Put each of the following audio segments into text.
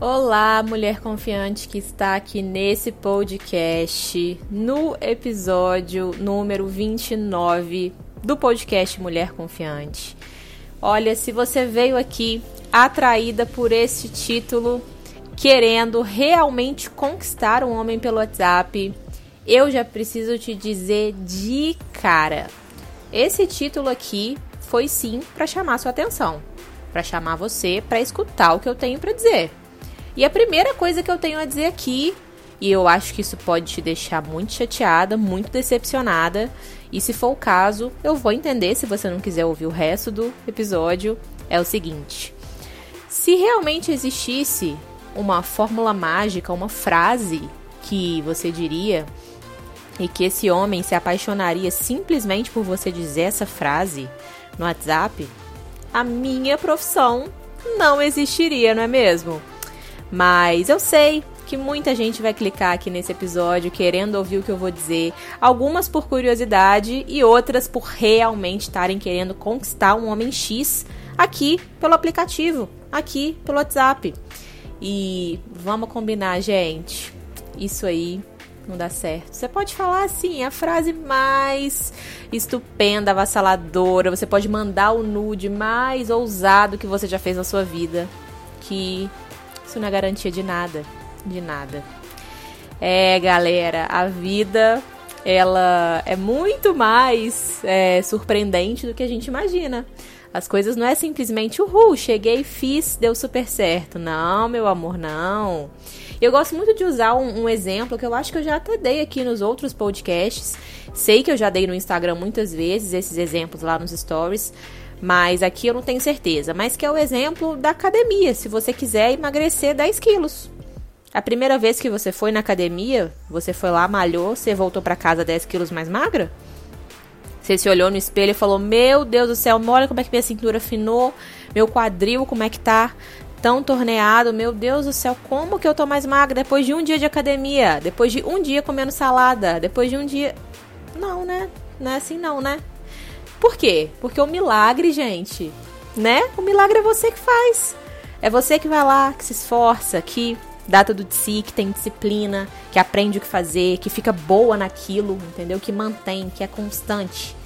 Olá, mulher confiante que está aqui nesse podcast, no episódio número 29 do podcast Mulher Confiante. Olha, se você veio aqui atraída por esse título, querendo realmente conquistar um homem pelo WhatsApp, eu já preciso te dizer de cara. Esse título aqui foi sim para chamar sua atenção, para chamar você para escutar o que eu tenho para dizer. E a primeira coisa que eu tenho a dizer aqui, e eu acho que isso pode te deixar muito chateada, muito decepcionada, e se for o caso, eu vou entender se você não quiser ouvir o resto do episódio, é o seguinte: se realmente existisse uma fórmula mágica, uma frase que você diria e que esse homem se apaixonaria simplesmente por você dizer essa frase no WhatsApp, a minha profissão não existiria, não é mesmo? Mas eu sei que muita gente vai clicar aqui nesse episódio querendo ouvir o que eu vou dizer, algumas por curiosidade e outras por realmente estarem querendo conquistar um homem X aqui pelo aplicativo, aqui pelo WhatsApp. E vamos combinar, gente. Isso aí não dá certo. Você pode falar assim, a frase mais estupenda, avassaladora, você pode mandar o nude mais ousado que você já fez na sua vida, que isso não é garantia de nada, de nada. É, galera, a vida ela é muito mais é, surpreendente do que a gente imagina. As coisas não é simplesmente, uhul, cheguei, fiz, deu super certo. Não, meu amor, não. Eu gosto muito de usar um, um, exemplo que eu acho que eu já até dei aqui nos outros podcasts. Sei que eu já dei no Instagram muitas vezes esses exemplos lá nos stories mas aqui eu não tenho certeza. Mas que é o exemplo da academia, se você quiser emagrecer 10 quilos. A primeira vez que você foi na academia, você foi lá, malhou, você voltou para casa 10 quilos mais magra? Você se olhou no espelho e falou: Meu Deus do céu, olha como é que minha cintura afinou, meu quadril, como é que tá tão torneado, meu Deus do céu, como que eu tô mais magra depois de um dia de academia, depois de um dia comendo salada, depois de um dia. Não, né? Não é assim, não, né? Por quê? Porque o milagre, gente, né? O milagre é você que faz. É você que vai lá, que se esforça, que dá tudo de si, que tem disciplina, que aprende o que fazer, que fica boa naquilo, entendeu? Que mantém, que é constante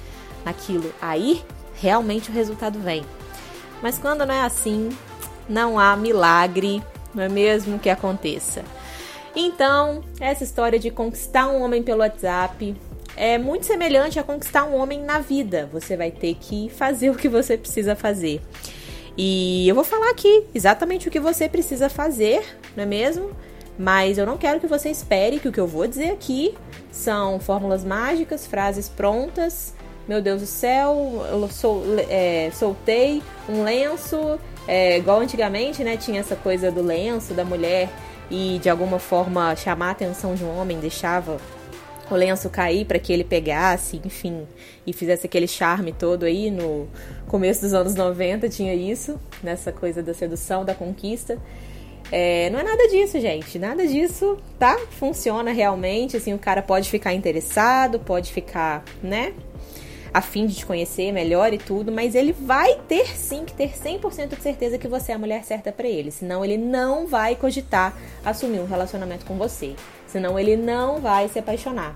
naquilo. Aí, realmente o resultado vem. Mas quando não é assim, não há milagre, não é mesmo que aconteça. Então, essa história de conquistar um homem pelo WhatsApp é muito semelhante a conquistar um homem na vida. Você vai ter que fazer o que você precisa fazer. E eu vou falar aqui exatamente o que você precisa fazer, não é mesmo? Mas eu não quero que você espere que o que eu vou dizer aqui são fórmulas mágicas, frases prontas. Meu Deus do céu, eu sol, é, soltei um lenço, é, igual antigamente, né? Tinha essa coisa do lenço da mulher e de alguma forma chamar a atenção de um homem deixava o lenço cair para que ele pegasse, enfim, e fizesse aquele charme todo aí no começo dos anos 90 tinha isso, nessa coisa da sedução, da conquista. É, não é nada disso, gente. Nada disso, tá? Funciona realmente. Assim, o cara pode ficar interessado, pode ficar, né? A fim de te conhecer melhor e tudo, mas ele vai ter sim que ter 100% de certeza que você é a mulher certa para ele. Senão, ele não vai cogitar assumir um relacionamento com você. Senão ele não vai se apaixonar.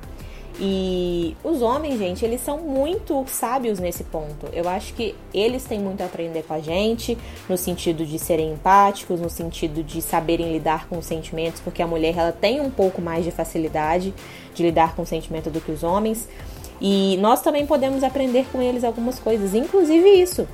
E os homens, gente, eles são muito sábios nesse ponto. Eu acho que eles têm muito a aprender com a gente, no sentido de serem empáticos, no sentido de saberem lidar com os sentimentos, porque a mulher ela tem um pouco mais de facilidade de lidar com o sentimento do que os homens. E nós também podemos aprender com eles algumas coisas, inclusive isso,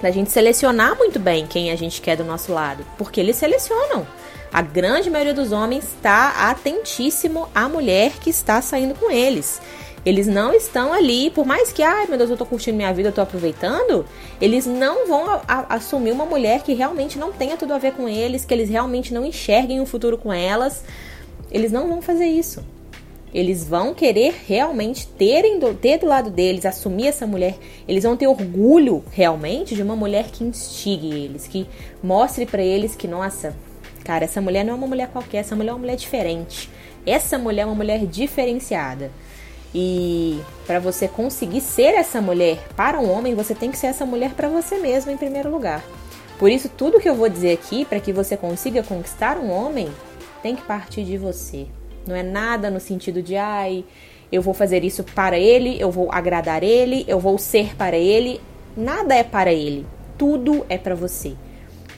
da gente selecionar muito bem quem a gente quer do nosso lado, porque eles selecionam. A grande maioria dos homens está atentíssimo à mulher que está saindo com eles. Eles não estão ali, por mais que, ai meu Deus, eu tô curtindo minha vida, eu tô aproveitando, eles não vão a, a, assumir uma mulher que realmente não tenha tudo a ver com eles, que eles realmente não enxerguem um futuro com elas. Eles não vão fazer isso. Eles vão querer realmente terem do, ter do lado deles, assumir essa mulher. Eles vão ter orgulho realmente de uma mulher que instigue eles, que mostre para eles que, nossa, cara, essa mulher não é uma mulher qualquer, essa mulher é uma mulher diferente. Essa mulher é uma mulher diferenciada. E para você conseguir ser essa mulher para um homem, você tem que ser essa mulher para você mesmo em primeiro lugar. Por isso, tudo que eu vou dizer aqui, para que você consiga conquistar um homem, tem que partir de você. Não é nada no sentido de, ai, eu vou fazer isso para ele, eu vou agradar ele, eu vou ser para ele. Nada é para ele. Tudo é para você.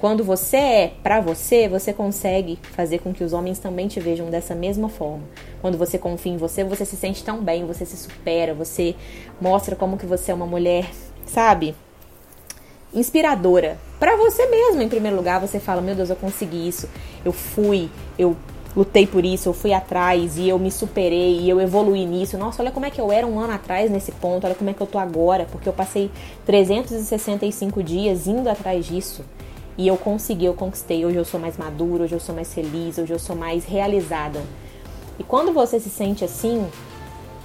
Quando você é para você, você consegue fazer com que os homens também te vejam dessa mesma forma. Quando você confia em você, você se sente tão bem, você se supera, você mostra como que você é uma mulher, sabe? Inspiradora. Para você mesmo, em primeiro lugar, você fala: "Meu Deus, eu consegui isso. Eu fui, eu lutei por isso, eu fui atrás e eu me superei e eu evoluí nisso. Nossa, olha como é que eu era um ano atrás nesse ponto, olha como é que eu tô agora, porque eu passei 365 dias indo atrás disso. E eu consegui, eu conquistei. Hoje eu sou mais madura, hoje eu sou mais feliz, hoje eu sou mais realizada. E quando você se sente assim,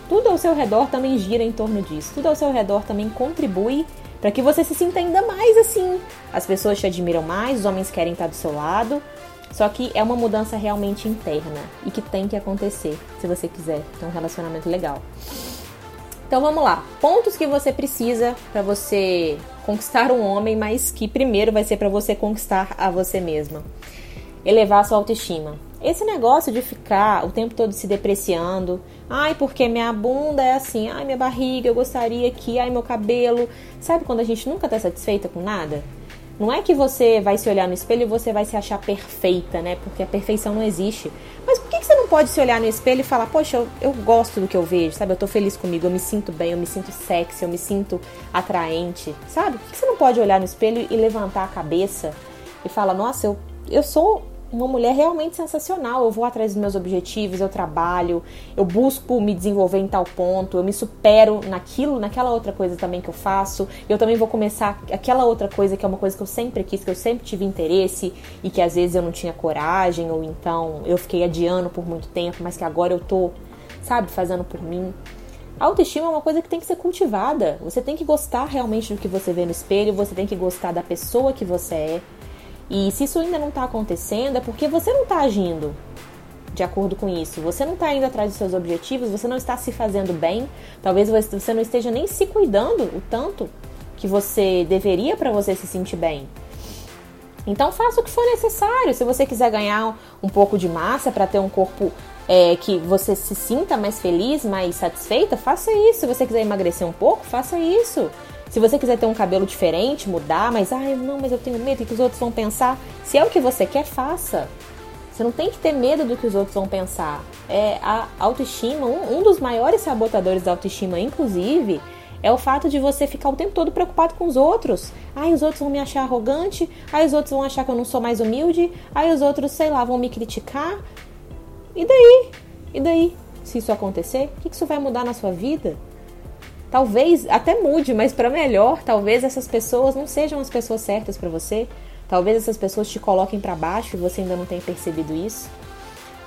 tudo ao seu redor também gira em torno disso. Tudo ao seu redor também contribui para que você se sinta ainda mais assim. As pessoas te admiram mais, os homens querem estar do seu lado. Só que é uma mudança realmente interna e que tem que acontecer se você quiser ter um relacionamento legal. Então vamos lá. Pontos que você precisa para você conquistar um homem, mas que primeiro vai ser para você conquistar a você mesma. Elevar a sua autoestima. Esse negócio de ficar o tempo todo se depreciando, ai, porque minha bunda é assim, ai, minha barriga, eu gostaria que, ai, meu cabelo. Sabe quando a gente nunca tá satisfeita com nada? Não é que você vai se olhar no espelho e você vai se achar perfeita, né? Porque a perfeição não existe. Mas por que, você não pode se olhar no espelho e falar, poxa, eu, eu gosto do que eu vejo, sabe? Eu tô feliz comigo, eu me sinto bem, eu me sinto sexy, eu me sinto atraente, sabe? Por que você não pode olhar no espelho e levantar a cabeça e falar, nossa, eu, eu sou uma mulher realmente sensacional. Eu vou atrás dos meus objetivos, eu trabalho, eu busco me desenvolver em tal ponto, eu me supero naquilo, naquela outra coisa também que eu faço. Eu também vou começar aquela outra coisa que é uma coisa que eu sempre quis, que eu sempre tive interesse e que às vezes eu não tinha coragem ou então eu fiquei adiando por muito tempo, mas que agora eu tô, sabe, fazendo por mim. A autoestima é uma coisa que tem que ser cultivada. Você tem que gostar realmente do que você vê no espelho, você tem que gostar da pessoa que você é. E se isso ainda não está acontecendo, é porque você não está agindo de acordo com isso. Você não está indo atrás dos seus objetivos, você não está se fazendo bem, talvez você não esteja nem se cuidando o tanto que você deveria para você se sentir bem. Então faça o que for necessário. Se você quiser ganhar um pouco de massa para ter um corpo é, que você se sinta mais feliz, mais satisfeita, faça isso. Se você quiser emagrecer um pouco, faça isso. Se você quiser ter um cabelo diferente, mudar, mas ai, não, mas eu tenho medo que os outros vão pensar. Se é o que você quer, faça. Você não tem que ter medo do que os outros vão pensar. É a autoestima, um, um dos maiores sabotadores da autoestima, inclusive, é o fato de você ficar o tempo todo preocupado com os outros. Ai, os outros vão me achar arrogante, ai, os outros vão achar que eu não sou mais humilde, ai, os outros, sei lá, vão me criticar. E daí? E daí? Se isso acontecer, o que isso vai mudar na sua vida? Talvez até mude, mas para melhor, talvez essas pessoas não sejam as pessoas certas para você. Talvez essas pessoas te coloquem para baixo e você ainda não tenha percebido isso.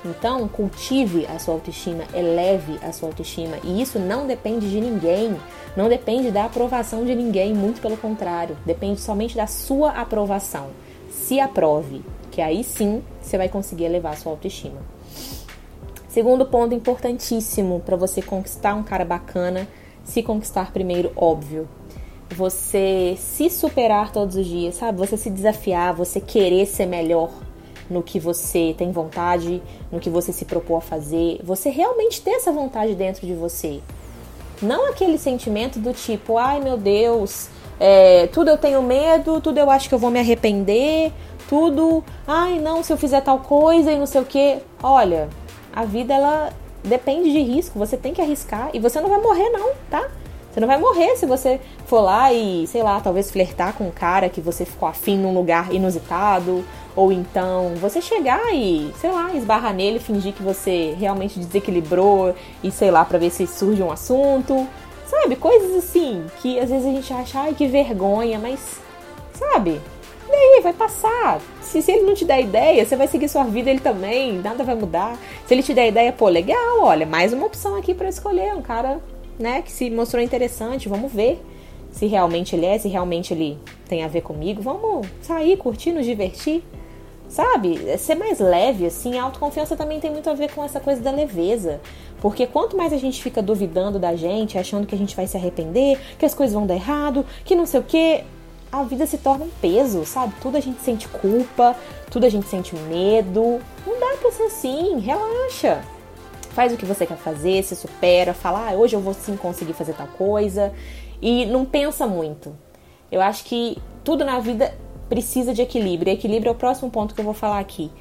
Então, cultive a sua autoestima, eleve a sua autoestima. E isso não depende de ninguém, não depende da aprovação de ninguém, muito pelo contrário, depende somente da sua aprovação. Se aprove, que aí sim você vai conseguir elevar a sua autoestima. Segundo ponto importantíssimo para você conquistar um cara bacana se conquistar primeiro, óbvio. Você se superar todos os dias, sabe? Você se desafiar, você querer ser melhor no que você tem vontade, no que você se propôs a fazer. Você realmente ter essa vontade dentro de você. Não aquele sentimento do tipo, ai meu Deus, é, tudo eu tenho medo, tudo eu acho que eu vou me arrepender, tudo, ai não, se eu fizer tal coisa e não sei o que. Olha, a vida ela depende de risco, você tem que arriscar e você não vai morrer não, tá? Você não vai morrer se você for lá e, sei lá, talvez flertar com um cara que você ficou afim num lugar inusitado, ou então você chegar e, sei lá, esbarrar nele, fingir que você realmente desequilibrou e, sei lá, para ver se surge um assunto. Sabe? Coisas assim que às vezes a gente acha, ai, que vergonha, mas, sabe? E vai passar. Se, se ele não te der ideia, você vai seguir sua vida ele também, nada vai mudar. Se ele te der ideia, pô, legal, olha, mais uma opção aqui para escolher. Um cara, né, que se mostrou interessante, vamos ver se realmente ele é, se realmente ele tem a ver comigo. Vamos sair, curtir, nos divertir. Sabe? É ser mais leve, assim. A autoconfiança também tem muito a ver com essa coisa da leveza. Porque quanto mais a gente fica duvidando da gente, achando que a gente vai se arrepender, que as coisas vão dar errado, que não sei o quê, a vida se torna um peso, sabe? Tudo a gente sente culpa, tudo a gente sente medo. Não dá pra ser assim, relaxa. Faz o que você quer fazer, se supera, fala, ah, hoje eu vou sim conseguir fazer tal coisa. E não pensa muito. Eu acho que tudo na vida precisa de equilíbrio. E equilíbrio é o próximo ponto que eu vou falar aqui.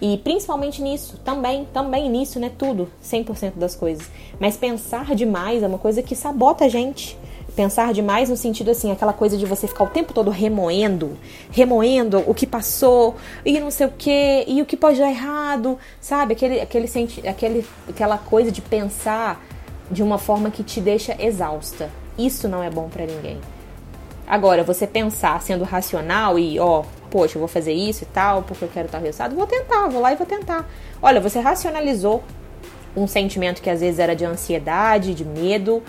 E principalmente nisso, também, também nisso, né? Tudo, 100% das coisas. Mas pensar demais é uma coisa que sabota a gente. Pensar demais no sentido assim, aquela coisa de você ficar o tempo todo remoendo, remoendo o que passou e não sei o que, e o que pode dar errado, sabe? Aquele, aquele, senti aquele, aquela coisa de pensar de uma forma que te deixa exausta. Isso não é bom para ninguém. Agora, você pensar sendo racional e, ó, poxa, eu vou fazer isso e tal, porque eu quero tal resultado, vou tentar, vou lá e vou tentar. Olha, você racionalizou um sentimento que às vezes era de ansiedade, de medo,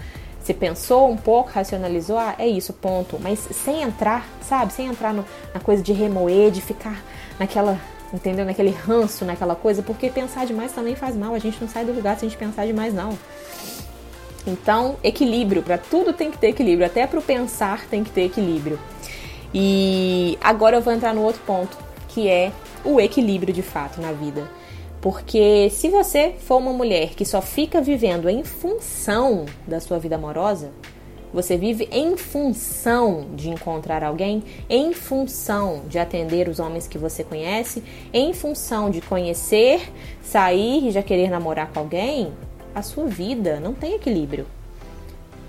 você pensou um pouco, racionalizou, ah, é isso, ponto. Mas sem entrar, sabe? Sem entrar no, na coisa de remoer, de ficar naquela, entendeu? Naquele ranço, naquela coisa, porque pensar demais também faz mal. A gente não sai do lugar se a gente pensar demais, não. Então, equilíbrio, para tudo tem que ter equilíbrio, até para o pensar tem que ter equilíbrio. E agora eu vou entrar no outro ponto, que é o equilíbrio de fato na vida. Porque se você for uma mulher que só fica vivendo em função da sua vida amorosa, você vive em função de encontrar alguém, em função de atender os homens que você conhece, em função de conhecer, sair e já querer namorar com alguém, a sua vida não tem equilíbrio.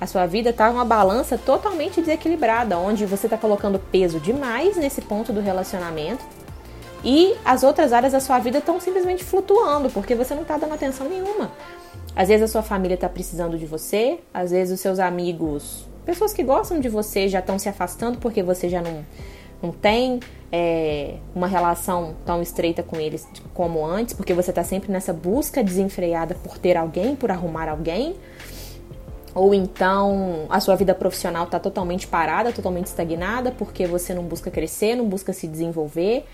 A sua vida está uma balança totalmente desequilibrada, onde você está colocando peso demais nesse ponto do relacionamento e as outras áreas da sua vida estão simplesmente flutuando, porque você não está dando atenção nenhuma. Às vezes a sua família está precisando de você, às vezes os seus amigos, pessoas que gostam de você, já estão se afastando porque você já não, não tem é, uma relação tão estreita com eles como antes, porque você está sempre nessa busca desenfreada por ter alguém, por arrumar alguém. Ou então a sua vida profissional está totalmente parada, totalmente estagnada, porque você não busca crescer, não busca se desenvolver.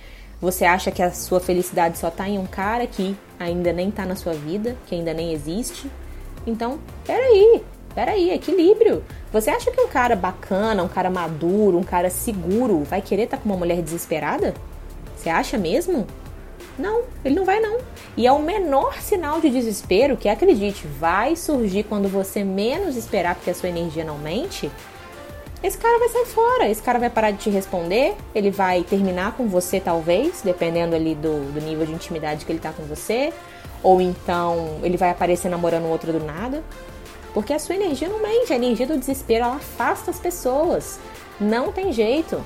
Você acha que a sua felicidade só está em um cara que ainda nem está na sua vida, que ainda nem existe. Então, peraí, Peraí, equilíbrio. Você acha que um cara bacana, um cara maduro, um cara seguro vai querer estar tá com uma mulher desesperada? Você acha mesmo? Não, ele não vai não. E é o menor sinal de desespero que, acredite, vai surgir quando você menos esperar porque a sua energia não mente. Esse cara vai sair fora, esse cara vai parar de te responder, ele vai terminar com você talvez, dependendo ali do, do nível de intimidade que ele tá com você, ou então ele vai aparecer namorando outro do nada. Porque a sua energia não mente, a energia do desespero ela afasta as pessoas. Não tem jeito.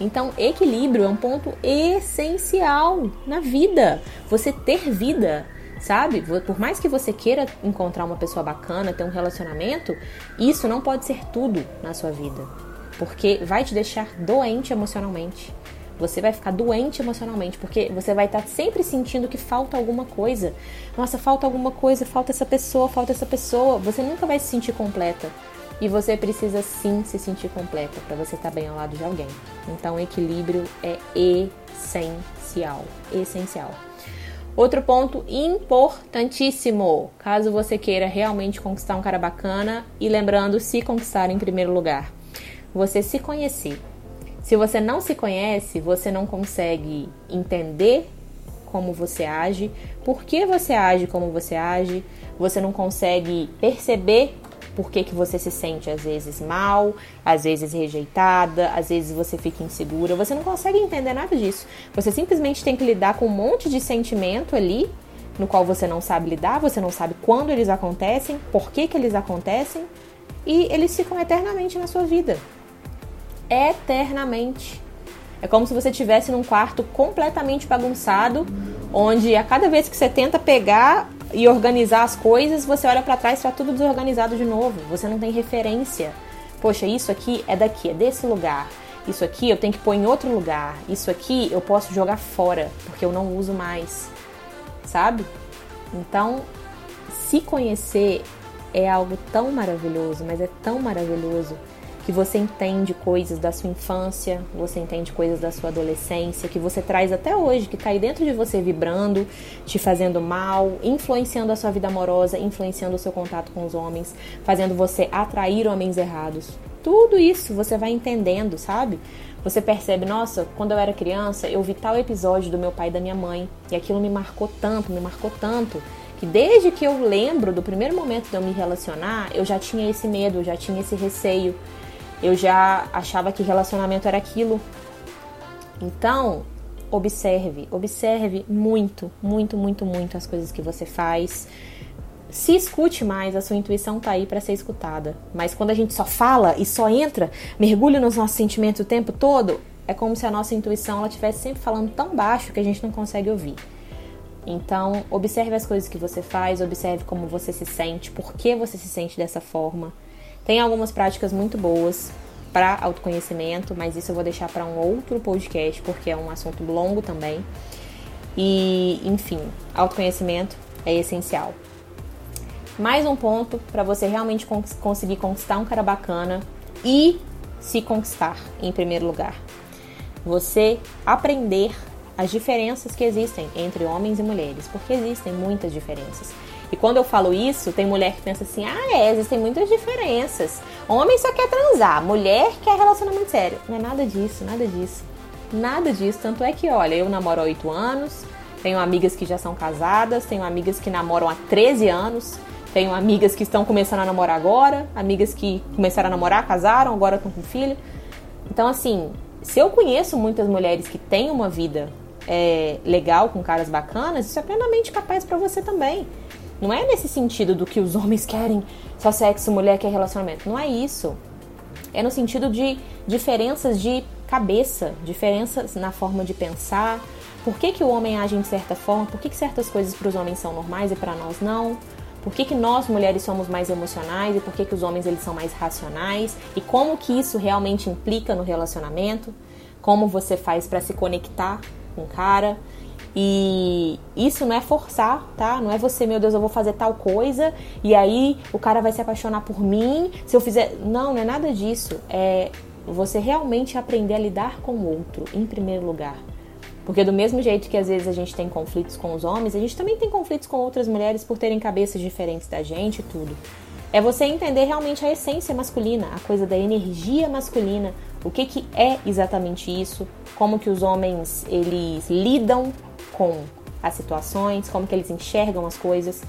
Então, equilíbrio é um ponto essencial na vida. Você ter vida, sabe? Por mais que você queira encontrar uma pessoa bacana, ter um relacionamento, isso não pode ser tudo na sua vida. Porque vai te deixar doente emocionalmente. Você vai ficar doente emocionalmente, porque você vai estar sempre sentindo que falta alguma coisa. Nossa, falta alguma coisa, falta essa pessoa, falta essa pessoa. Você nunca vai se sentir completa. E você precisa sim se sentir completa para você estar bem ao lado de alguém. Então, equilíbrio é essencial. Essencial. Outro ponto importantíssimo, caso você queira realmente conquistar um cara bacana e lembrando, se conquistar em primeiro lugar, você se conhecer. Se você não se conhece, você não consegue entender como você age, por que você age como você age, você não consegue perceber por que, que você se sente às vezes mal, às vezes rejeitada, às vezes você fica insegura, você não consegue entender nada disso. Você simplesmente tem que lidar com um monte de sentimento ali no qual você não sabe lidar, você não sabe quando eles acontecem, por que, que eles acontecem, e eles ficam eternamente na sua vida eternamente. É como se você estivesse num quarto completamente bagunçado, onde a cada vez que você tenta pegar e organizar as coisas, você olha para trás e está tudo desorganizado de novo. Você não tem referência. Poxa, isso aqui é daqui, é desse lugar. Isso aqui eu tenho que pôr em outro lugar. Isso aqui eu posso jogar fora, porque eu não uso mais. Sabe? Então, se conhecer é algo tão maravilhoso, mas é tão maravilhoso que você entende coisas da sua infância, você entende coisas da sua adolescência, que você traz até hoje, que está aí dentro de você vibrando, te fazendo mal, influenciando a sua vida amorosa, influenciando o seu contato com os homens, fazendo você atrair homens errados. Tudo isso você vai entendendo, sabe? Você percebe, nossa, quando eu era criança, eu vi tal episódio do meu pai e da minha mãe, e aquilo me marcou tanto, me marcou tanto, que desde que eu lembro do primeiro momento de eu me relacionar, eu já tinha esse medo, eu já tinha esse receio, eu já achava que relacionamento era aquilo. Então, observe, observe muito, muito, muito, muito as coisas que você faz se escute mais, a sua intuição tá aí para ser escutada. Mas quando a gente só fala e só entra, mergulha nos nossos sentimentos o tempo todo, é como se a nossa intuição ela estivesse sempre falando tão baixo que a gente não consegue ouvir. Então, observe as coisas que você faz, observe como você se sente, por que você se sente dessa forma. Tem algumas práticas muito boas para autoconhecimento, mas isso eu vou deixar para um outro podcast, porque é um assunto longo também. E, enfim, autoconhecimento é essencial. Mais um ponto para você realmente cons conseguir conquistar um cara bacana e se conquistar em primeiro lugar. Você aprender as diferenças que existem entre homens e mulheres, porque existem muitas diferenças. E quando eu falo isso, tem mulher que pensa assim: ah, é, existem muitas diferenças. Homem só quer transar, mulher quer relacionamento sério. Não é nada disso, nada disso. Nada disso. Tanto é que, olha, eu namoro há 8 anos, tenho amigas que já são casadas, tenho amigas que namoram há 13 anos. Tenho amigas que estão começando a namorar agora, amigas que começaram a namorar, casaram, agora estão com filho. Então, assim, se eu conheço muitas mulheres que têm uma vida é, legal com caras bacanas, isso é plenamente capaz para você também. Não é nesse sentido do que os homens querem só sexo, mulher quer relacionamento. Não é isso. É no sentido de diferenças de cabeça, diferenças na forma de pensar. Por que, que o homem age de certa forma? Por que, que certas coisas para os homens são normais e para nós não? Por que, que nós mulheres somos mais emocionais e por que, que os homens eles são mais racionais e como que isso realmente implica no relacionamento, como você faz para se conectar com o cara. E isso não é forçar, tá? Não é você, meu Deus, eu vou fazer tal coisa e aí o cara vai se apaixonar por mim se eu fizer. Não, não é nada disso. É você realmente aprender a lidar com o outro em primeiro lugar. Porque do mesmo jeito que às vezes a gente tem conflitos com os homens, a gente também tem conflitos com outras mulheres por terem cabeças diferentes da gente e tudo. É você entender realmente a essência masculina, a coisa da energia masculina, o que, que é exatamente isso, como que os homens eles lidam com as situações, como que eles enxergam as coisas.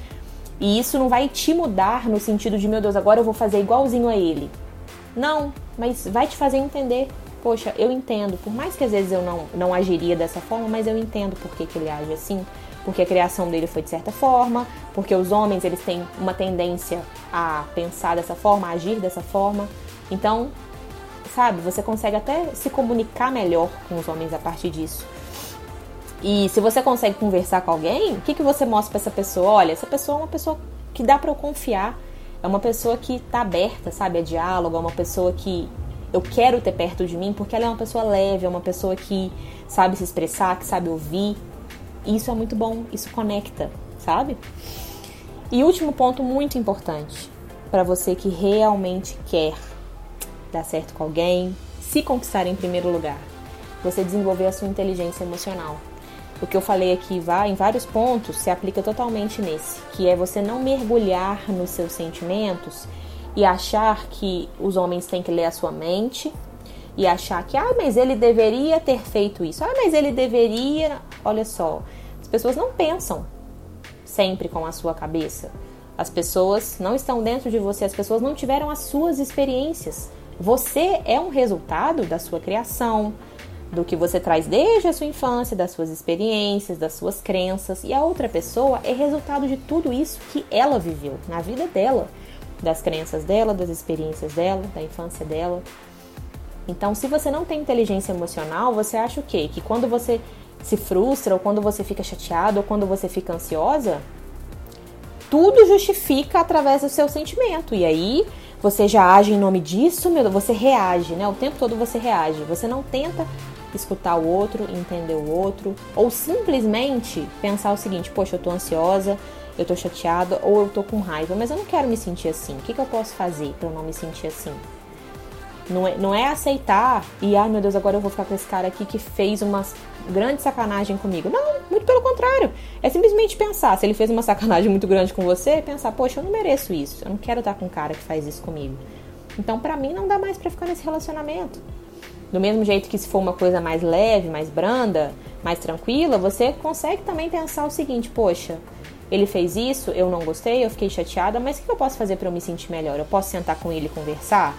E isso não vai te mudar no sentido de, meu Deus, agora eu vou fazer igualzinho a ele. Não, mas vai te fazer entender poxa, eu entendo, por mais que às vezes eu não, não agiria dessa forma, mas eu entendo por que, que ele age assim, porque a criação dele foi de certa forma, porque os homens eles têm uma tendência a pensar dessa forma, a agir dessa forma. Então, sabe, você consegue até se comunicar melhor com os homens a partir disso. E se você consegue conversar com alguém, o que, que você mostra para essa pessoa? Olha, essa pessoa é uma pessoa que dá para eu confiar. É uma pessoa que tá aberta, sabe, a diálogo, é uma pessoa que eu quero ter perto de mim porque ela é uma pessoa leve, é uma pessoa que sabe se expressar, que sabe ouvir. E isso é muito bom, isso conecta, sabe? E último ponto muito importante para você que realmente quer dar certo com alguém, se conquistar em primeiro lugar, você desenvolver a sua inteligência emocional. O que eu falei aqui em vários pontos se aplica totalmente nesse, que é você não mergulhar nos seus sentimentos e achar que os homens têm que ler a sua mente e achar que, ah, mas ele deveria ter feito isso, ah, mas ele deveria. Olha só, as pessoas não pensam sempre com a sua cabeça. As pessoas não estão dentro de você, as pessoas não tiveram as suas experiências. Você é um resultado da sua criação, do que você traz desde a sua infância, das suas experiências, das suas crenças, e a outra pessoa é resultado de tudo isso que ela viveu na vida dela das crenças dela, das experiências dela, da infância dela. Então, se você não tem inteligência emocional, você acha o quê? Que quando você se frustra, ou quando você fica chateado, ou quando você fica ansiosa, tudo justifica através do seu sentimento. E aí você já age em nome disso, meu, você reage, né? O tempo todo você reage. Você não tenta escutar o outro, entender o outro, ou simplesmente pensar o seguinte: poxa, eu tô ansiosa, eu tô chateada ou eu tô com raiva, mas eu não quero me sentir assim. O que, que eu posso fazer para eu não me sentir assim? Não é, não é aceitar e, ai meu Deus, agora eu vou ficar com esse cara aqui que fez uma grande sacanagem comigo. Não, muito pelo contrário. É simplesmente pensar, se ele fez uma sacanagem muito grande com você, pensar, poxa, eu não mereço isso. Eu não quero estar com um cara que faz isso comigo. Então, para mim, não dá mais para ficar nesse relacionamento. Do mesmo jeito que se for uma coisa mais leve, mais branda, mais tranquila, você consegue também pensar o seguinte: poxa, ele fez isso, eu não gostei, eu fiquei chateada, mas o que eu posso fazer para eu me sentir melhor? Eu posso sentar com ele e conversar?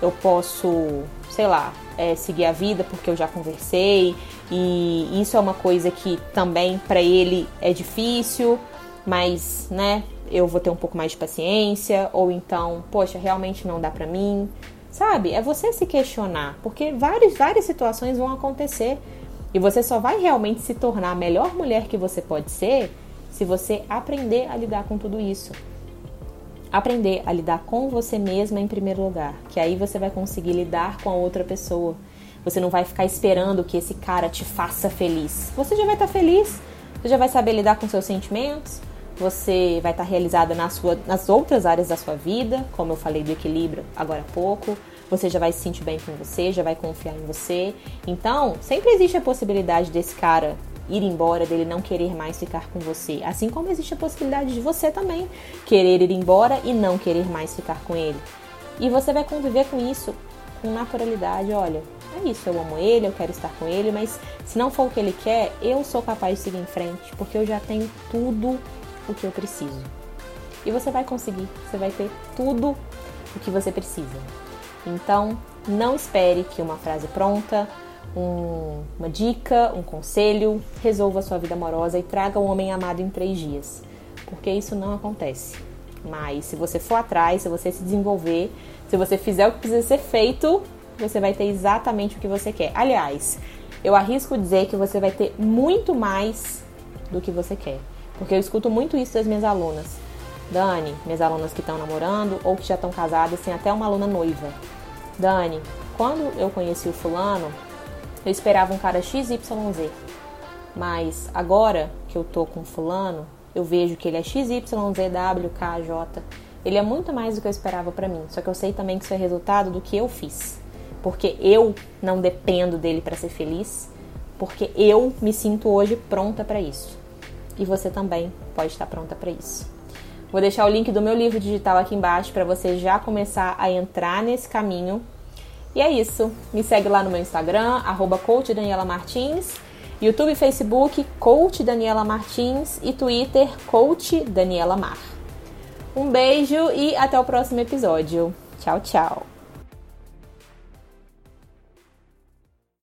Eu posso, sei lá, é, seguir a vida porque eu já conversei e isso é uma coisa que também para ele é difícil, mas, né, eu vou ter um pouco mais de paciência ou então, poxa, realmente não dá para mim. Sabe? É você se questionar, porque várias várias situações vão acontecer e você só vai realmente se tornar a melhor mulher que você pode ser se você aprender a lidar com tudo isso. Aprender a lidar com você mesma em primeiro lugar, que aí você vai conseguir lidar com a outra pessoa. Você não vai ficar esperando que esse cara te faça feliz. Você já vai estar feliz, você já vai saber lidar com seus sentimentos, você vai estar realizada na sua, nas outras áreas da sua vida, como eu falei do equilíbrio agora há pouco. Você já vai se sentir bem com você, já vai confiar em você. Então, sempre existe a possibilidade desse cara ir embora, dele não querer mais ficar com você. Assim como existe a possibilidade de você também querer ir embora e não querer mais ficar com ele. E você vai conviver com isso com naturalidade. Olha, é isso, eu amo ele, eu quero estar com ele, mas se não for o que ele quer, eu sou capaz de seguir em frente, porque eu já tenho tudo o que eu preciso. E você vai conseguir, você vai ter tudo o que você precisa. Então, não espere que uma frase pronta, um, uma dica, um conselho resolva a sua vida amorosa e traga um homem amado em três dias, porque isso não acontece. Mas se você for atrás, se você se desenvolver, se você fizer o que precisa ser feito, você vai ter exatamente o que você quer. Aliás, eu arrisco dizer que você vai ter muito mais do que você quer. Porque eu escuto muito isso das minhas alunas. Dani, minhas alunas que estão namorando ou que já estão casadas, tem até uma aluna noiva. Dani, quando eu conheci o fulano, eu esperava um cara XYZ. Mas agora que eu tô com fulano, eu vejo que ele é XYZWKJ. Ele é muito mais do que eu esperava para mim. Só que eu sei também que isso é resultado do que eu fiz. Porque eu não dependo dele para ser feliz, porque eu me sinto hoje pronta para isso e você também pode estar pronta para isso. Vou deixar o link do meu livro digital aqui embaixo para você já começar a entrar nesse caminho. E é isso. Me segue lá no meu Instagram, arroba Martins, YouTube e Facebook, Coach Daniela Martins e Twitter, Coach Daniela Mar. Um beijo e até o próximo episódio. Tchau, tchau.